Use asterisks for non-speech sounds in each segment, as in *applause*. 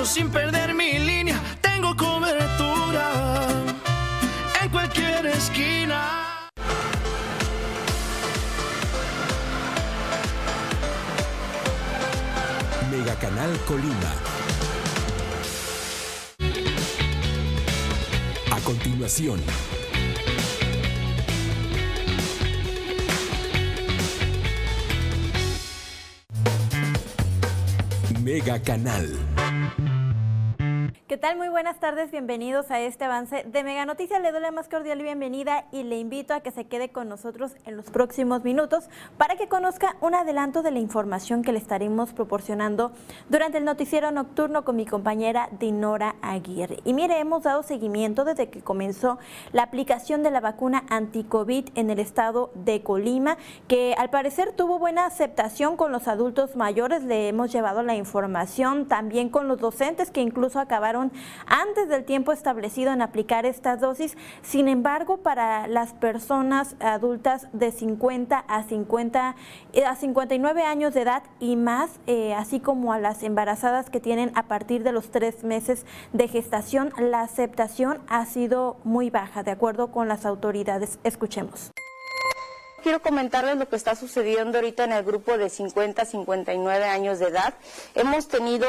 200 pesos sin perder mi línea, tengo cobertura en cualquier esquina. Mega Canal Colima. A continuación, Mega Canal. ¿Qué tal? Muy buenas tardes, bienvenidos a este avance de Mega Noticias. Le doy la más cordial bienvenida y le invito a que se quede con nosotros en los próximos minutos para que conozca un adelanto de la información que le estaremos proporcionando durante el noticiero nocturno con mi compañera Dinora Aguirre. Y mire, hemos dado seguimiento desde que comenzó la aplicación de la vacuna anti-COVID en el estado de Colima, que al parecer tuvo buena aceptación con los adultos mayores. Le hemos llevado la información también con los docentes que incluso acabaron antes del tiempo establecido en aplicar estas dosis. Sin embargo, para las personas adultas de 50 a 50 eh, a 59 años de edad y más, eh, así como a las embarazadas que tienen a partir de los tres meses de gestación, la aceptación ha sido muy baja, de acuerdo con las autoridades. Escuchemos. Quiero comentarles lo que está sucediendo ahorita en el grupo de 50 a 59 años de edad. Hemos tenido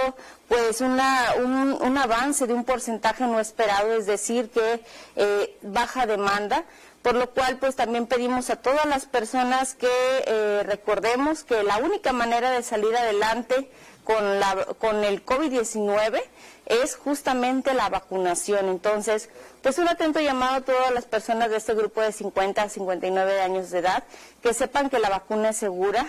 pues una, un, avance de un porcentaje no esperado, es decir, que eh, baja demanda por lo cual pues también pedimos a todas las personas que eh, recordemos que la única manera de salir adelante con, la, con el COVID-19 es justamente la vacunación. Entonces, pues un atento llamado a todas las personas de este grupo de 50 a 59 años de edad que sepan que la vacuna es segura.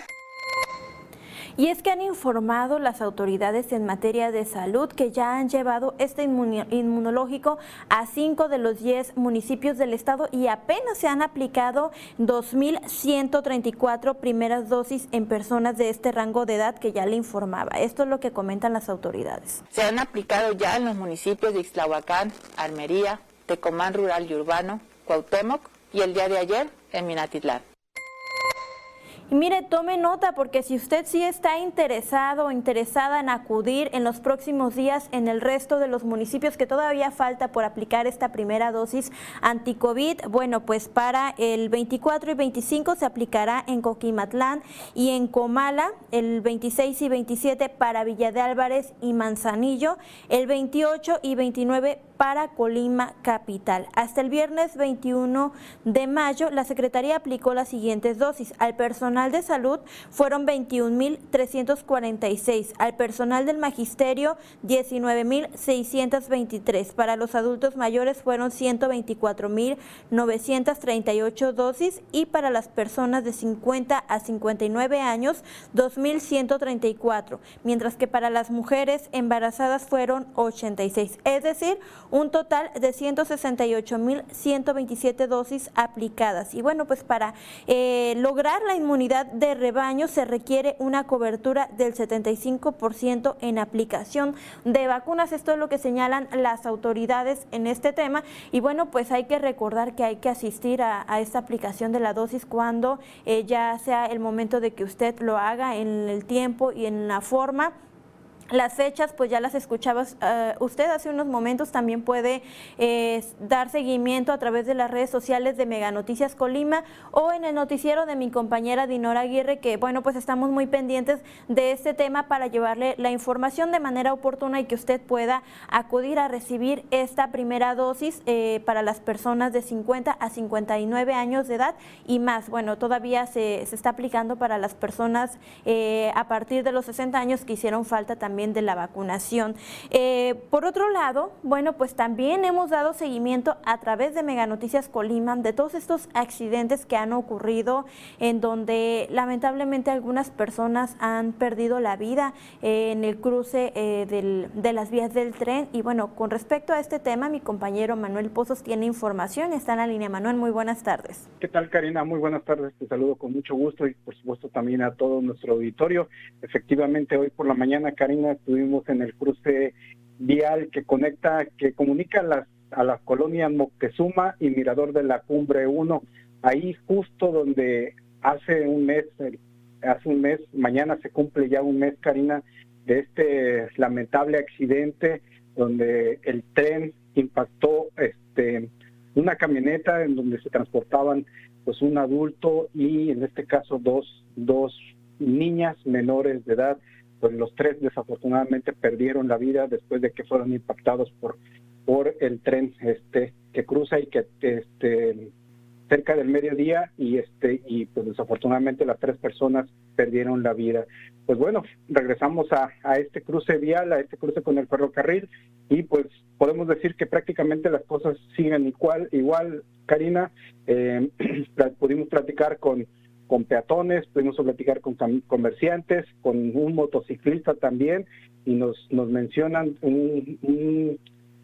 Y es que han informado las autoridades en materia de salud que ya han llevado este inmunológico a cinco de los diez municipios del estado y apenas se han aplicado 2.134 primeras dosis en personas de este rango de edad que ya le informaba. Esto es lo que comentan las autoridades. Se han aplicado ya en los municipios de Ixtlahuacán, Armería, Tecomán Rural y Urbano, Cuauhtémoc y el día de ayer en Minatitlán. Y mire, tome nota porque si usted sí está interesado o interesada en acudir en los próximos días en el resto de los municipios que todavía falta por aplicar esta primera dosis anti-COVID, bueno, pues para el 24 y 25 se aplicará en Coquimatlán y en Comala, el 26 y 27 para Villa de Álvarez y Manzanillo, el 28 y 29 para Colima Capital. Hasta el viernes 21 de mayo, la Secretaría aplicó las siguientes dosis. Al personal de salud fueron 21.346, al personal del magisterio 19.623, para los adultos mayores fueron 124.938 dosis y para las personas de 50 a 59 años 2.134, mientras que para las mujeres embarazadas fueron 86, es decir, un total de 168.127 dosis aplicadas. Y bueno, pues para eh, lograr la inmunidad de rebaño se requiere una cobertura del 75% en aplicación de vacunas. Esto es lo que señalan las autoridades en este tema. Y bueno, pues hay que recordar que hay que asistir a, esta aplicación de la dosis cuando eh, ya sea el momento de que usted lo haga en el tiempo y en la forma las fechas, pues ya las escuchaba eh, usted hace unos momentos, también puede eh, dar seguimiento a través de las redes sociales de Mega Noticias Colima o en el noticiero de mi compañera Dinora Aguirre, que bueno, pues estamos muy pendientes de este tema para llevarle la información de manera oportuna y que usted pueda acudir a recibir esta primera dosis eh, para las personas de 50 a 59 años de edad y más. Bueno, todavía se, se está aplicando para las personas a partir de los 60 años que hicieron falta también de la vacunación. Eh, por otro lado, bueno, pues también hemos dado seguimiento a través de Mega Noticias Colima de todos estos accidentes que han ocurrido en donde lamentablemente algunas personas han perdido la vida eh, en el cruce eh, de las vías del tren. Y bueno, con respecto a este tema, mi compañero Manuel Pozos tiene información. Está en la línea. Manuel, muy buenas tardes. ¿Qué tal, Karina? Muy buenas tardes. Te saludo con mucho gusto y por supuesto también a todo nuestro auditorio. Efectivamente, hoy por la mañana, Karina, estuvimos en el cruce vial que conecta, que comunica las, a las colonias Moctezuma y Mirador de la Cumbre 1, ahí justo donde hace un mes, hace un mes, mañana se cumple ya un mes, Karina, de este lamentable accidente donde el tren impactó este una camioneta en donde se transportaban pues un adulto y en este caso dos, dos niñas menores de edad, pues los tres desafortunadamente perdieron la vida después de que fueron impactados por, por el tren este que cruza y que este cerca del mediodía y este y pues desafortunadamente las tres personas perdieron la vida. Pues bueno, regresamos a, a este cruce vial, a este cruce con el ferrocarril y pues podemos decir que prácticamente las cosas siguen igual, igual, Karina. Eh, *clears throat* pudimos platicar con, con peatones, pudimos platicar con comerciantes, con un motociclista también y nos, nos mencionan un,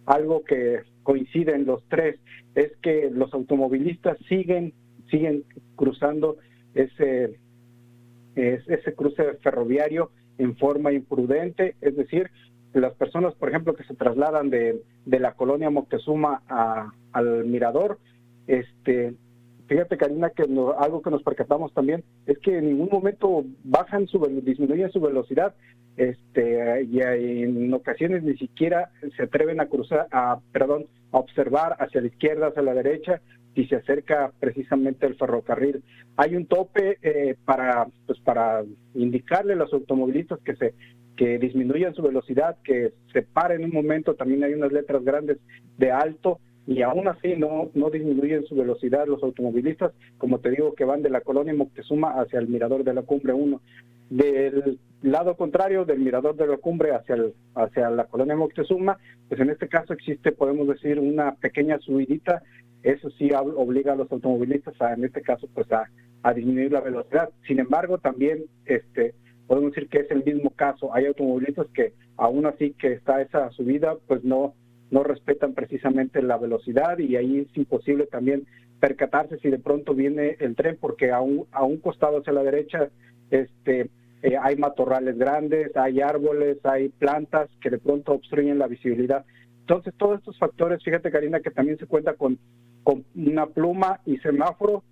algo que coincide en los tres, es que los automovilistas siguen, siguen cruzando ese, ese cruce ferroviario en forma imprudente, es decir, las personas, por ejemplo, que se trasladan de, de la colonia Moctezuma a, al Mirador, este, fíjate Karina que algo que nos percatamos también es que en ningún momento bajan su disminuyen su velocidad este y en ocasiones ni siquiera se atreven a cruzar a perdón a observar hacia la izquierda hacia la derecha si se acerca precisamente el ferrocarril. Hay un tope eh, para pues para indicarle a los automovilistas que se que disminuyan su velocidad, que se paren un momento, también hay unas letras grandes de alto y aún así no, no disminuyen su velocidad los automovilistas, como te digo, que van de la colonia Moctezuma hacia el mirador de la cumbre 1. Del lado contrario, del mirador de la cumbre hacia, hacia la colonia Moctezuma, pues en este caso existe, podemos decir, una pequeña subidita, eso sí obliga a los automovilistas a, en este caso, pues a, a disminuir la velocidad. Sin embargo, también este podemos decir que es el mismo caso. Hay automovilistas que aún así que está esa subida, pues no no respetan precisamente la velocidad y ahí es imposible también percatarse si de pronto viene el tren porque a un, a un costado hacia la derecha este eh, hay matorrales grandes, hay árboles, hay plantas que de pronto obstruyen la visibilidad. Entonces todos estos factores, fíjate Karina que también se cuenta con, con una pluma y semáforo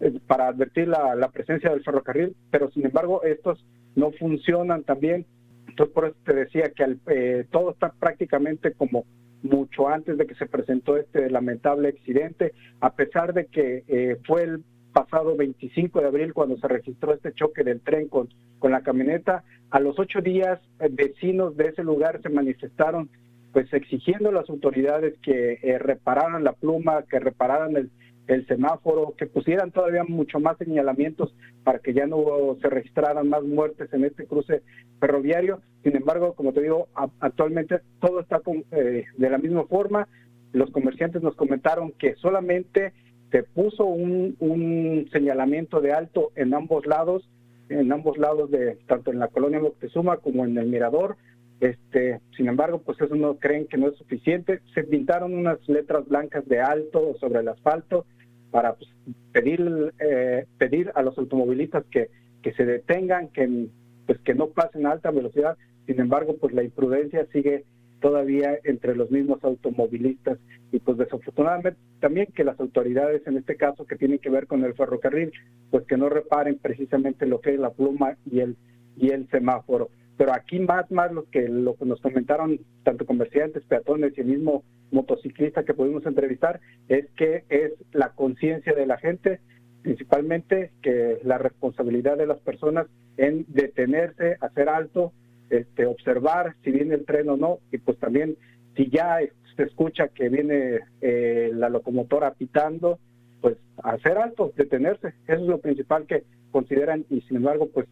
eh, para advertir la, la presencia del ferrocarril, pero sin embargo estos no funcionan también. Entonces, por eso te decía que eh, todo está prácticamente como mucho antes de que se presentó este lamentable accidente, a pesar de que eh, fue el pasado 25 de abril cuando se registró este choque del tren con, con la camioneta. A los ocho días, eh, vecinos de ese lugar se manifestaron pues exigiendo a las autoridades que repararan la pluma, que repararan el, el semáforo, que pusieran todavía mucho más señalamientos para que ya no se registraran más muertes en este cruce ferroviario. Sin embargo, como te digo, actualmente todo está eh, de la misma forma. Los comerciantes nos comentaron que solamente se puso un, un señalamiento de alto en ambos lados, en ambos lados de tanto en la colonia Moctezuma como en el Mirador. Este, sin embargo, pues eso no creen que no es suficiente. Se pintaron unas letras blancas de alto sobre el asfalto para pues, pedir eh, pedir a los automovilistas que, que se detengan, que pues que no pasen a alta velocidad. Sin embargo, pues la imprudencia sigue todavía entre los mismos automovilistas y pues desafortunadamente también que las autoridades en este caso que tienen que ver con el ferrocarril pues que no reparen precisamente lo que es la pluma y el y el semáforo. Pero aquí más más lo que lo que nos comentaron tanto comerciantes peatones y el mismo motociclista que pudimos entrevistar es que es la conciencia de la gente, principalmente que la responsabilidad de las personas en detenerse, hacer alto, este, observar si viene el tren o no, y pues también si ya se escucha que viene eh, la locomotora pitando, pues hacer alto, detenerse, eso es lo principal que consideran y sin embargo pues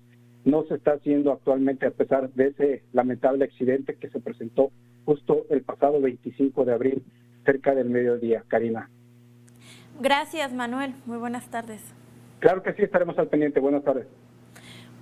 no se está haciendo actualmente a pesar de ese lamentable accidente que se presentó justo el pasado 25 de abril cerca del mediodía. Karina. Gracias, Manuel. Muy buenas tardes. Claro que sí, estaremos al pendiente. Buenas tardes.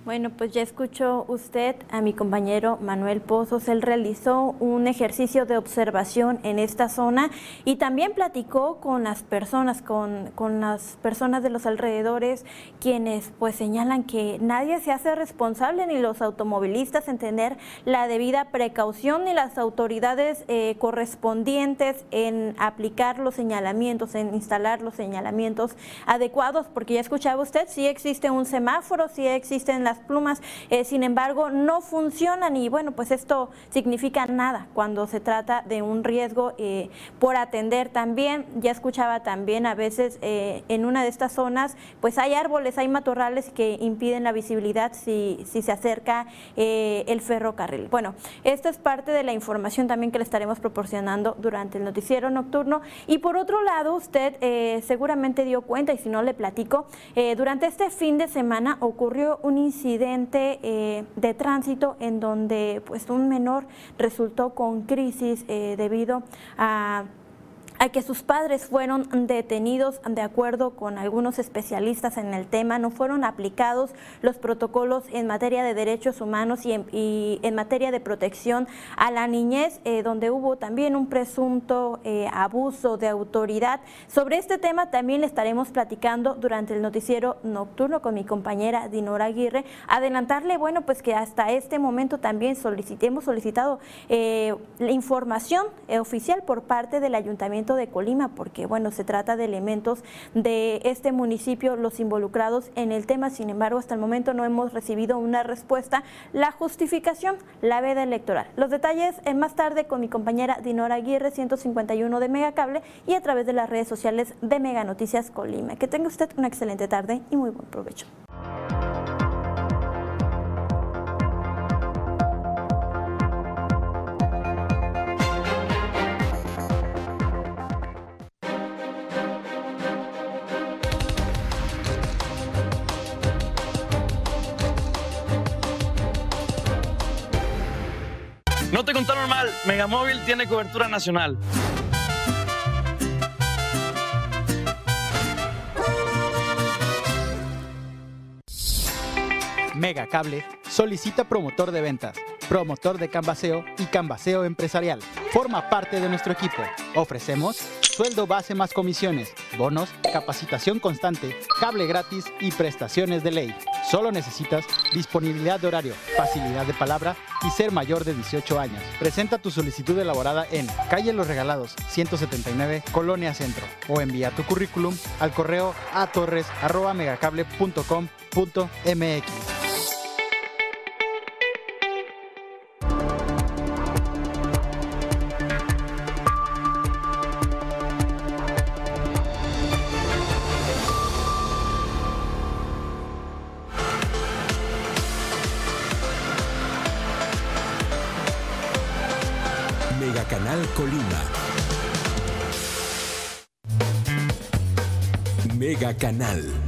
Bueno, pues ya escuchó usted a mi compañero Manuel Pozos. Él realizó un ejercicio de observación en esta zona y también platicó con las personas, con, con las personas de los alrededores, quienes pues señalan que nadie se hace responsable, ni los automovilistas en tener la debida precaución, ni las autoridades eh, correspondientes en aplicar los señalamientos, en instalar los señalamientos adecuados, porque ya escuchaba usted, sí existe un semáforo, sí existen las plumas, eh, sin embargo, no funcionan y bueno, pues esto significa nada cuando se trata de un riesgo eh, por atender también. Ya escuchaba también a veces eh, en una de estas zonas, pues hay árboles, hay matorrales que impiden la visibilidad si, se acerca el ferrocarril. Bueno, esto es parte de la información también que le estaremos proporcionando durante el noticiero nocturno. Y por otro lado, usted seguramente dio cuenta, y si no le platico, durante este fin de semana ocurrió un incidente incidente eh, de tránsito en donde pues un menor resultó con crisis eh, debido a a que sus padres fueron detenidos de acuerdo con algunos especialistas en el tema, no fueron aplicados los protocolos en materia de derechos humanos y en, materia de protección a la niñez, eh, donde hubo también un presunto eh, abuso de autoridad. Sobre este tema también le estaremos platicando durante el noticiero nocturno con mi compañera Dinora Aguirre. Adelantarle, bueno, pues que hasta este momento también hemos solicitado eh, la información oficial por parte del ayuntamiento de Colima, porque bueno, se trata de elementos de este municipio, los involucrados en el tema, sin embargo, hasta el momento no hemos recibido una respuesta. La justificación, la veda electoral. Los detalles más tarde con mi compañera Dinora Aguirre, 151 de Megacable y a través de las redes sociales de Mega Noticias Colima. Que tenga usted una excelente tarde y muy buen provecho. No te contaron mal, Megamóvil tiene cobertura nacional. Megacable solicita promotor de ventas, promotor de canvaseo y canvaseo empresarial. Forma parte de nuestro equipo. Ofrecemos sueldo base más comisiones, bonos, capacitación constante, cable gratis y prestaciones de ley. Solo necesitas disponibilidad de horario, facilidad de palabra y ser mayor de 18 años. Presenta tu solicitud elaborada en Calle Los Regalados, 179, Colonia Centro, o envía tu currículum al correo a Canal Colima. Mega Canal.